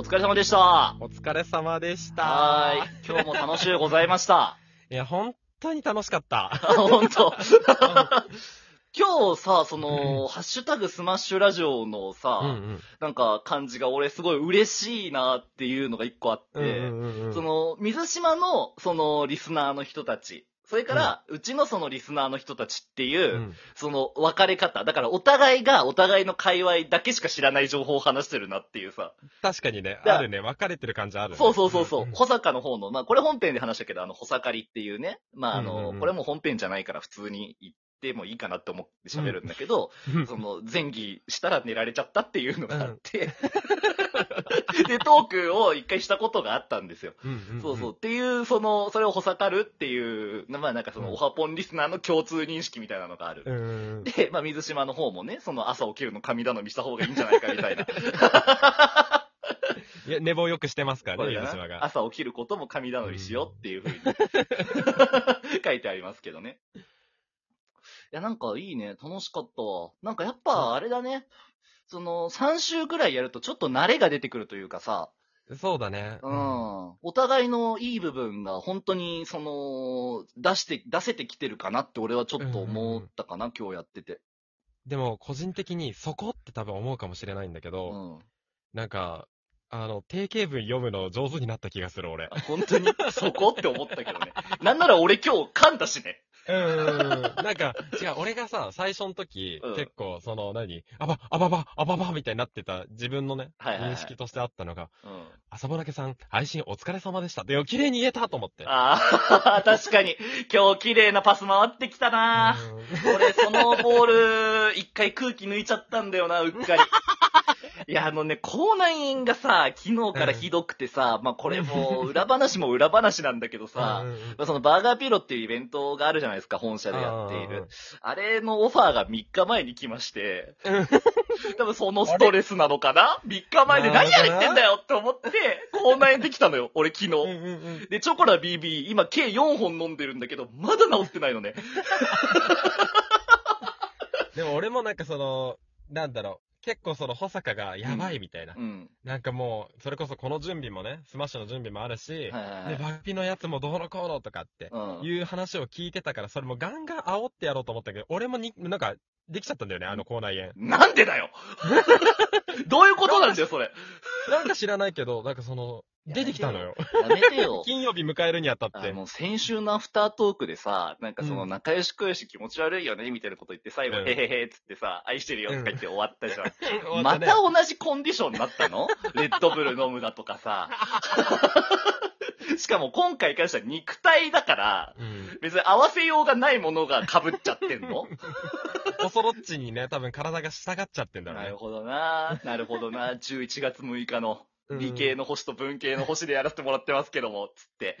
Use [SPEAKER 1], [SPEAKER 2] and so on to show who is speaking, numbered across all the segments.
[SPEAKER 1] お疲れ様でした。
[SPEAKER 2] お疲れ様でした。
[SPEAKER 1] はーい。今日も楽しゅうございました。
[SPEAKER 2] いや、本当に楽しかった。
[SPEAKER 1] あ、ほんと。今日さ、その、ハッシュタグスマッシュラジオのさ、
[SPEAKER 2] うんうん。
[SPEAKER 1] なんか感じが俺すごい嬉しいなっていうのが一個あって、
[SPEAKER 2] うんうんうん
[SPEAKER 1] その、水島の、その、リスナーの人たち、それから、うちのそのリスナーの人たちっていう、
[SPEAKER 2] うん
[SPEAKER 1] その、分かれ方。だから、お互いがお互いの界隈だけしか知らない情報を話してるなっていうさ。
[SPEAKER 2] 確かにね、
[SPEAKER 1] だ
[SPEAKER 2] あるね、分かれてる感じあるね。
[SPEAKER 1] そうそうそうそう。
[SPEAKER 2] ん
[SPEAKER 1] 保坂の方の、まあ、これ本編で話したけど、あの、保坂りっていうね。まあ、あの、
[SPEAKER 2] うんうんうん
[SPEAKER 1] これも本編じゃないから普通に言ってもいいかなって思って喋るんだけど、
[SPEAKER 2] うん
[SPEAKER 1] その、前儀したら寝られちゃったっていうのがあって、で、トークを一回したことがあったんですよ。
[SPEAKER 2] うんうんん
[SPEAKER 1] そうそう。っていう、その、それをほさかるっていう、まあなんかその、
[SPEAKER 2] うん
[SPEAKER 1] オハポンリスナーの共通認識みたいなのがある。
[SPEAKER 2] うんうん。
[SPEAKER 1] で、まあ水島の方もね、その朝起きるの神頼みした方がいいんじゃないかみたいな。
[SPEAKER 2] いや、寝坊よくしてますからね、水島が。
[SPEAKER 1] 朝起きることも神頼みしようっていうふうに 書いてありますけどね。いや、なんかいいね。楽しかったわ。なんかやっぱあれだね。その、3週くらいやるとちょっと慣れが出てくるというかさ、
[SPEAKER 2] そうだね。
[SPEAKER 1] うん。お互いのいい部分が本当に、その、出して、出せてきてるかなって俺はちょっと思ったかな、今日やってて。
[SPEAKER 2] でも、個人的にそこって多分思うかもしれないんだけ
[SPEAKER 1] う
[SPEAKER 2] ど、
[SPEAKER 1] ん。
[SPEAKER 2] なんか、あの、定型文読むの上手になった気がする、俺。
[SPEAKER 1] 本当に、そこって思ったけどね。なんなら俺今日噛んだしね。
[SPEAKER 2] うん。なんか、違う、俺がさ、最初の時、
[SPEAKER 1] うん
[SPEAKER 2] 結構、その、何あば、あばば、あばばみたいになってた自分のね、
[SPEAKER 1] はいはいはい
[SPEAKER 2] 認識としてあったのが、
[SPEAKER 1] うん。
[SPEAKER 2] 朝ぼなけさん、配信お疲れ様でした。で、綺麗に言えたと思って。
[SPEAKER 1] ああ、確かに。今日綺麗なパス回ってきたな。
[SPEAKER 2] うん
[SPEAKER 1] 俺、そのボール、一回空気抜いちゃったんだよな、うっかり。いや、あのね、口内炎がさ、昨日からひどくてさ、まあこれもう、裏話も裏話なんだけどさ、
[SPEAKER 2] うんうん
[SPEAKER 1] まあそのバーガーピロっていうイベントがあるじゃないですか、本社でやっている。あれのオファーが3日前に来まして
[SPEAKER 2] うん、
[SPEAKER 1] 多分そのストレスなのかな ?3 日前で何やってんだよって思って、口内炎できたのよ、俺昨日。
[SPEAKER 2] うんうんうん
[SPEAKER 1] で、チョコラ BB、今計4本飲んでるんだけど、まだ治ってないのね。
[SPEAKER 2] でも俺もなんかその、なんだろう、結構その、保坂がやばいみたいな。
[SPEAKER 1] うん。
[SPEAKER 2] なんかもう、それこそこの準備もね、スマッシュの準備もあるし、
[SPEAKER 1] はいはいはい
[SPEAKER 2] で、バッピのやつもどうのこうのとかって、
[SPEAKER 1] うん。
[SPEAKER 2] いう話を聞いてたから、それもガンガン煽ってやろうと思ったけど、俺もに、なんか、できちゃったんだよね、あの口内炎。
[SPEAKER 1] なんでだよ どういうことなんだよ、それ。
[SPEAKER 2] なんか知らないけど、なんかその、出てきたのよ。
[SPEAKER 1] やめてよ。
[SPEAKER 2] 金曜日迎えるにあたって。
[SPEAKER 1] あの、先週のアフタートークでさ、なんかその
[SPEAKER 2] うん
[SPEAKER 1] 仲良しこよし気持ち悪いよね、みたいなこと言って、最後、
[SPEAKER 2] うん
[SPEAKER 1] へへへっつってさ、愛してるよとか言って終わったじゃん。ま
[SPEAKER 2] った
[SPEAKER 1] 同じコンディションになったの？レッドブル飲むだとかさ。しかも今回からしたら肉体だから、
[SPEAKER 2] うん。
[SPEAKER 1] 別に合わせようがないものが被っちゃってんの？
[SPEAKER 2] おそろっちにね、多分体が従っちゃってんだろうね
[SPEAKER 1] なる。ほどななるほどな11月6日の
[SPEAKER 2] うん
[SPEAKER 1] 理系の星と文系の星でやらせてもらってますけども、つって。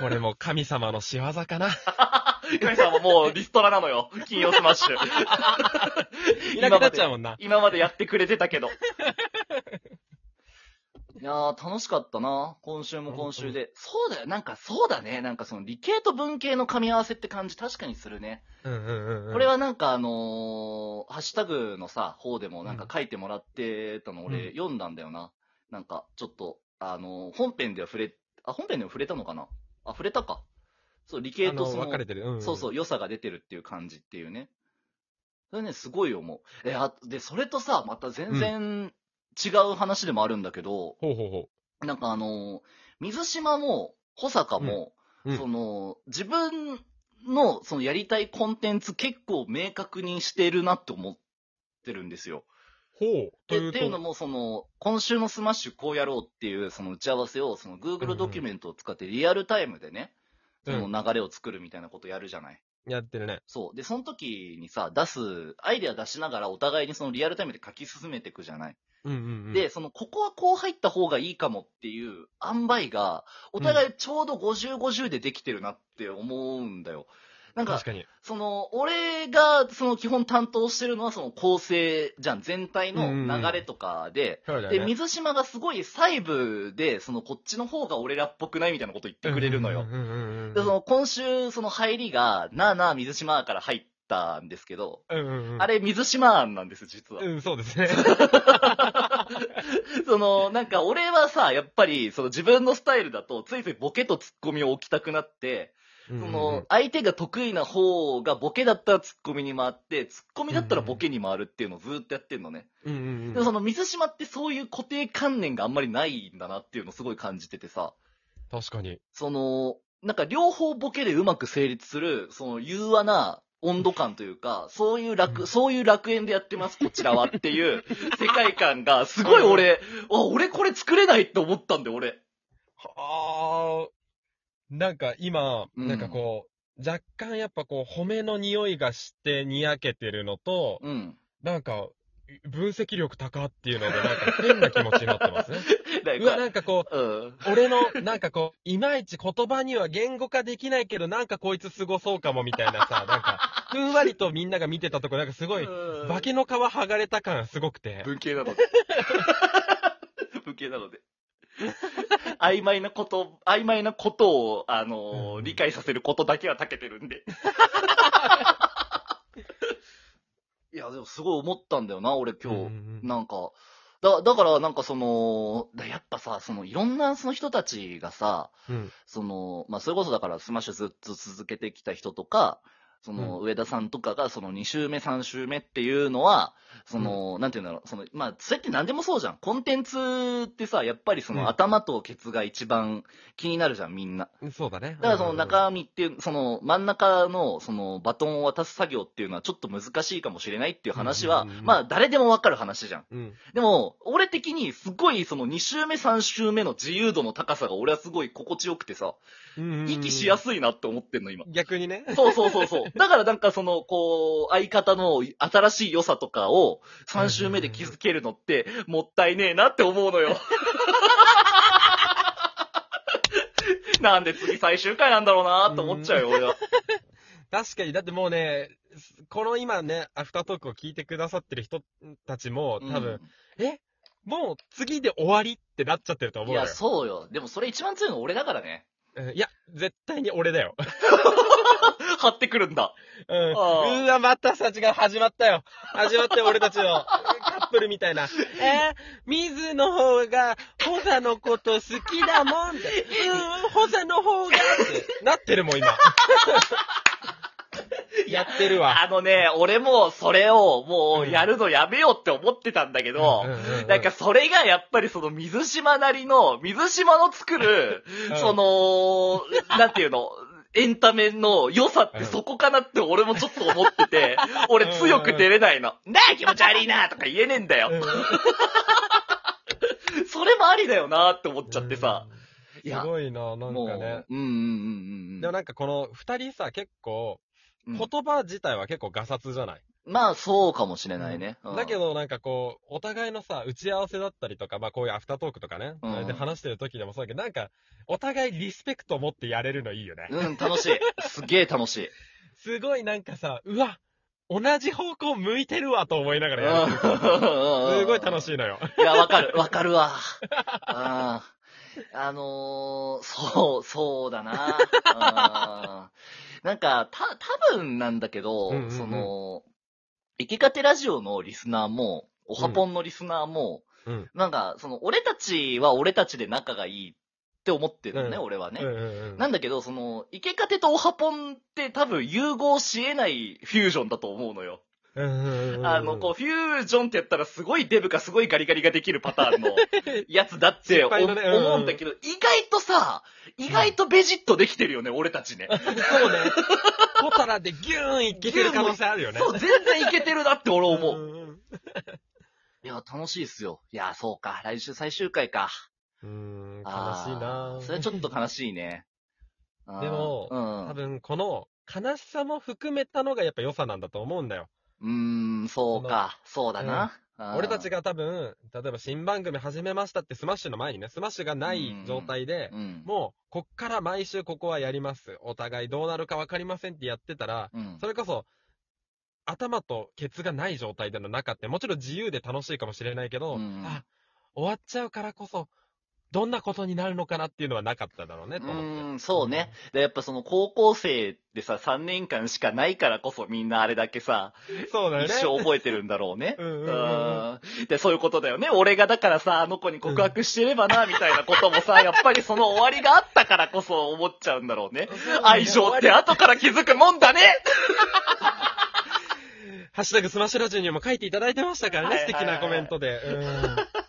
[SPEAKER 2] これも神様の仕業かな。
[SPEAKER 1] 神さんももうリストラなのよ。金曜スマッシュ。
[SPEAKER 2] いなくなっちゃうもんな。
[SPEAKER 1] 今までやってくれてたけど。いやー、楽しかったな。今週も今週で。そうだよ。なんかそうだね。なんかその理系と文系の噛み合わせって感じ確かにするね。
[SPEAKER 2] うんうんうんうん。
[SPEAKER 1] これはなんかあのーハッシュタグのさ、方でもなんか書いてもらってたの俺
[SPEAKER 2] うん
[SPEAKER 1] 読んだんだよな。なんかちょっと、あのー本編では触れ、あ、本編でも触れたのかな？あ、触れたか。そう、理系とその、
[SPEAKER 2] 分かれてる。うんうん。
[SPEAKER 1] そうそう、良さが出てるっていう感じっていうね。それね、すごい思う。え、あ、で、それとさ、また全然違う話でもあるんだけど、
[SPEAKER 2] ほうほうほ
[SPEAKER 1] なんかあのー水島も、保坂も、
[SPEAKER 2] うんうん
[SPEAKER 1] その、自分の、そのやりたいコンテンツ結構明確にしてるなって思ってるんですよ。
[SPEAKER 2] う。ほう。というと。
[SPEAKER 1] でっていうのも、その、今週のスマッシュこうやろうっていう、その打ち合わせを、その
[SPEAKER 2] うん
[SPEAKER 1] Google
[SPEAKER 2] うん
[SPEAKER 1] ドキュメントを使ってリアルタイムでね、
[SPEAKER 2] うん
[SPEAKER 1] その流れを作るみたいなことやるじゃない？
[SPEAKER 2] やってるね。
[SPEAKER 1] そう。で、その時にさ、出す、アイデア出しながらお互いにそのリアルタイムで書き進めていくじゃない？
[SPEAKER 2] うんうんうん。
[SPEAKER 1] で、その、ここはこう入った方がいいかもっていう塩梅が、お互いちょうど50、50でできてるなって思うんだよ。なんか
[SPEAKER 2] 確、かに。
[SPEAKER 1] その、俺が、その基本担当してるのはその構成じゃん。全体の流れとかで、で。水島がすごい細部で、そのこっちの方が俺らっぽくないみたいなこと言ってくれるのよ。で、その今週、その入りが、なあなあ水島から入ったんですけど、
[SPEAKER 2] うんうんうん。
[SPEAKER 1] あれ水島案なんです、実は。
[SPEAKER 2] うん、そうですね。
[SPEAKER 1] その、なんか俺はさ、やっぱり、その自分のスタイルだと、ついついボケとツッコミを置きたくなって、
[SPEAKER 2] そ
[SPEAKER 1] その、相手が得意な方がボケだったらツッコミに回って、ツッコミだったらボケに回るっていうのをずっとやってんのね。
[SPEAKER 2] うんうんうん
[SPEAKER 1] でもその水島ってそういう固定観念があんまりないんだなっていうのをすごい感じててさ、
[SPEAKER 2] 確かに。
[SPEAKER 1] その、なんか両方ボケでうまく成立する、その柔和な温度感というか、そういう楽、
[SPEAKER 2] うん
[SPEAKER 1] そういう楽園でやってます、こちらはっていう 世界観が、すごい俺、あ、俺これ作れないって思ったんだよ、俺。
[SPEAKER 2] はあ、なんか今、
[SPEAKER 1] うん
[SPEAKER 2] なんかこう、若干やっぱこう、褒めの匂いがしてにやけてるのと、
[SPEAKER 1] うん。
[SPEAKER 2] なんか、分析力高っていうので、なんか変な気持ちになってますね。うわ、なんか、こう、
[SPEAKER 1] うん。
[SPEAKER 2] 俺の、なんかこう、いまいち言葉には言語化できないけど、なんかこいつすごそうかもみたいなさ、なんか、ふんわりとみんなが見てたとこ、なんかすごい、
[SPEAKER 1] うん
[SPEAKER 2] 化けの皮剥がれた感すごくて。
[SPEAKER 1] 文系なので。文系なので。曖昧なこと、曖昧なことを、あのー
[SPEAKER 2] うん
[SPEAKER 1] 理解させることだけは長けてるんで。いや、でもすごい思ったんだよな、俺今日。
[SPEAKER 2] うんうんうん
[SPEAKER 1] なんか、だ、だからなんかその、だやっぱさ、そのいろんなその人たちがさ、
[SPEAKER 2] うん。
[SPEAKER 1] その、まあ、それこそだからスマッシュずっと続けてきた人とか、その、上田さんとかが、その2週目、3週目っていうのは、その、なんていうんだろう、その、まあ、それって何でもそうじゃん。コンテンツってさ、やっぱりその、
[SPEAKER 2] うん
[SPEAKER 1] 頭とケツが一番気になるじゃん、みんな。
[SPEAKER 2] そうだね。
[SPEAKER 1] だからその
[SPEAKER 2] うん
[SPEAKER 1] 中身っていう、その真ん中のそのバトンを渡す作業っていうのはちょっと難しいかもしれないっていう話はまあ誰でもわかる話じゃん。
[SPEAKER 2] うん。
[SPEAKER 1] でも、俺的にすごいその2週目3週目の自由度の高さが俺はすごい心地よくてさ、
[SPEAKER 2] うん。
[SPEAKER 1] 息しやすいなって思ってんの今。
[SPEAKER 2] 逆にね。
[SPEAKER 1] そうそうそうそう。だからなんかその、こう、相方の新しい良さとかを3週目で気づけるのってもったいねえなって思うのよ。なんで次最終回なんだろうなって思っちゃうよ、俺は。
[SPEAKER 2] 確かに、だってもうね、この今ね、アフタートークを聞いてくださってる人たちも、多分、え？もう次で終わりってなっちゃってると
[SPEAKER 1] うん。
[SPEAKER 2] 思よ
[SPEAKER 1] いうや、。そうよ。でもそれ一番強いの俺だからね。
[SPEAKER 2] うんいや、絶対に俺だよ。
[SPEAKER 1] 張ってくるんだ。
[SPEAKER 2] うん。
[SPEAKER 1] あー
[SPEAKER 2] うわ、またさ、違う、始まったよ。始まったよ、俺たちの。カップルみたいな。えー、水の方が、ホザのこと好きだもんって。うん、ホザの方がって、なってるもん、今。やってるわ。
[SPEAKER 1] あのね、俺もそれをもうやるのやめようって思ってたんだけど、なんかそれがやっぱりその水島なりの、水島の作る、
[SPEAKER 2] うん
[SPEAKER 1] その、なんていうの、エンタメの良さってそこかなって俺もちょっと思ってて、俺強く出れないの。なあ気持ち悪いなとか言えねえんだよ。
[SPEAKER 2] うん
[SPEAKER 1] それもありだよなって思っちゃってさ。
[SPEAKER 2] すごいな、なんかね。
[SPEAKER 1] うんうんうんうん。
[SPEAKER 2] でもなんかこの二人さ、結構、
[SPEAKER 1] うん
[SPEAKER 2] 言葉自体は結構ガサツじゃない、
[SPEAKER 1] まあそうかもしれないね。うん
[SPEAKER 2] だけ、どなんかこう、お互いのさ、打ち合わせだったりとか、まあこういうアフタートークとかね、
[SPEAKER 1] うん
[SPEAKER 2] で話してる時でもそうだけど、なんか、お互いリスペクトを持ってやれるのいいよね。
[SPEAKER 1] うん、楽しい。すげえ楽しい。
[SPEAKER 2] すごいなんかさ、うわ同じ方向向いてるわと思いながらやる。す
[SPEAKER 1] す
[SPEAKER 2] ごい楽しいのよ。
[SPEAKER 1] いや、わかる、わかるわ。あ ー あのー、そう、そうだな。なんか、た、多分なんだけど、
[SPEAKER 2] うんうんうん
[SPEAKER 1] その、生きかてラジオのリスナーも、おはぽんのリスナーも、
[SPEAKER 2] うん。
[SPEAKER 1] なんか、その、俺たちは俺たちで仲がいいって思ってるのね、
[SPEAKER 2] うん
[SPEAKER 1] 俺はね。
[SPEAKER 2] うんうんうん。
[SPEAKER 1] なんだけど、その、イケカテとオハポンって多分融合し得ないフュージョンだと思うのよ。あの、こう、フュージョンってやったらすごいデブかすごいガリガリができるパターンのやつだって 思うんだけど、意外とさ、意外とベジッとできてるよね、俺たちね。
[SPEAKER 2] そうね。小皿でギューンいけてる可能性あるよね。
[SPEAKER 1] そう、全然いけてるなって俺思う。いや、楽しいっすよ。いや、そうか。来週最終回か。
[SPEAKER 2] うん。悲しいな
[SPEAKER 1] それはちょっと悲しいね。
[SPEAKER 2] でも
[SPEAKER 1] うん。
[SPEAKER 2] 多分この悲しさも含めたのがやっぱ良さなんだと思うんだよ。
[SPEAKER 1] うーん、そうか。そうだな。あー
[SPEAKER 2] 俺たちが多分、例えば新番組始めましたってスマッシュの前にね、スマッシュがない状態で、
[SPEAKER 1] うん。
[SPEAKER 2] もう、こっから毎週ここはやります。お互いどうなるか分かりませんってやってたら、
[SPEAKER 1] うん。
[SPEAKER 2] それこそ、頭とケツがない状態での中って、もちろん自由で楽しいかもしれないけど、
[SPEAKER 1] うん
[SPEAKER 2] あ、終わっちゃうからこそ、どんなことになるのかなっていうのはなかっただろうね、
[SPEAKER 1] う
[SPEAKER 2] と思って。
[SPEAKER 1] ーん、そうね。で、やっぱその高校生でさ、3年間しかないからこそみんなあれだけさ、
[SPEAKER 2] そうね。
[SPEAKER 1] 一生覚えてるんだろうね。
[SPEAKER 2] うんうん
[SPEAKER 1] で、そういうことだよね。俺がだからさ、あの子に告白してればな、みたいなこともさ、やっぱりその終わりがあったからこそ思っちゃうんだろうね。愛情って後から気づくもんだね
[SPEAKER 2] ハッシュタグスマッシュラジオにも書いていただいてましたからね、
[SPEAKER 1] はいはいはい
[SPEAKER 2] 素敵なコメントで。うん。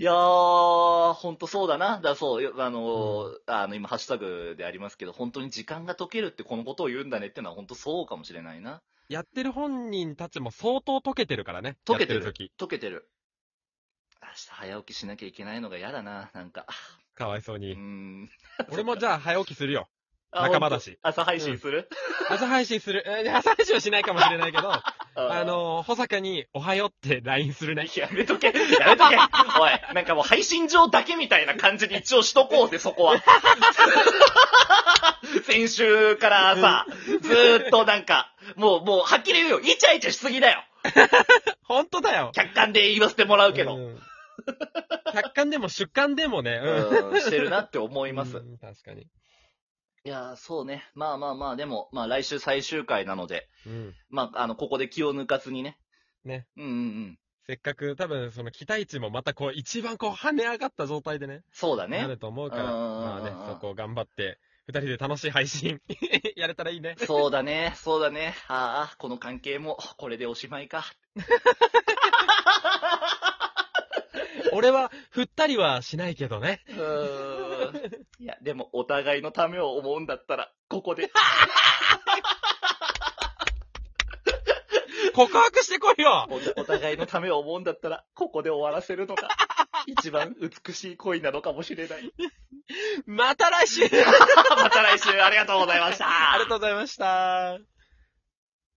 [SPEAKER 1] いやー、ほんとそうだな。だそう、あの、あの、今、ハッシュタグでありますけど、本当に時間が解けるってこのことを言うんだねってのは本当そうかもしれないな。
[SPEAKER 2] やってる本人たちも相当溶けてるからね。
[SPEAKER 1] 解けてる
[SPEAKER 2] てる時。
[SPEAKER 1] 解けてる。明日早起きしなきゃいけないのが嫌だな、なんか。
[SPEAKER 2] かわいそうに。
[SPEAKER 1] ん。
[SPEAKER 2] 俺もじゃあ早起きするよ。
[SPEAKER 1] あ
[SPEAKER 2] 仲間だし。
[SPEAKER 1] 朝配信する、
[SPEAKER 2] 朝配信する。えー朝配信はしないかもしれないけど、あ
[SPEAKER 1] あ
[SPEAKER 2] のー、保坂におはようって LINE するね。
[SPEAKER 1] やめとけ、やめとけ。おい、なんかもう配信上だけみたいな感じに一応しとこうぜ、そこは。先週からさ、ずーっとなんか、もう、もう、はっきり言うよ。イチャイチャしすぎだよ。
[SPEAKER 2] 本当だよ。
[SPEAKER 1] 客観で言わせてもらうけど。
[SPEAKER 2] うん客観でも主観でもね。
[SPEAKER 1] うん、してるなって思います。
[SPEAKER 2] うん確かに。
[SPEAKER 1] いやー、そうね。まあまあまあ、でも、まあ来週最終回なので、
[SPEAKER 2] うん。
[SPEAKER 1] まあ、あの、ここで気を抜かずにね。
[SPEAKER 2] ね。
[SPEAKER 1] うんうんうん。
[SPEAKER 2] せっかく多分その期待値もまたこう一番こう跳ね上がった状態でね。
[SPEAKER 1] そうだね
[SPEAKER 2] なる。と思うから。まあね、そこを頑張って、二人で楽しい配信 やれたらいいね。
[SPEAKER 1] そうだね。そうだね。ああ、この関係も、これでおしまいか。
[SPEAKER 2] 俺は振ったりはしないけどね。
[SPEAKER 1] うーん。いや、でも、お互いのためを思うんだったら、ここで。
[SPEAKER 2] 告白してこいよ
[SPEAKER 1] おお互いのためを思うんだったら、ここで終わらせるのが、一番美しい恋なのかもしれない。
[SPEAKER 2] また来週
[SPEAKER 1] また来週ありがとうございました。
[SPEAKER 2] ありがとうございました。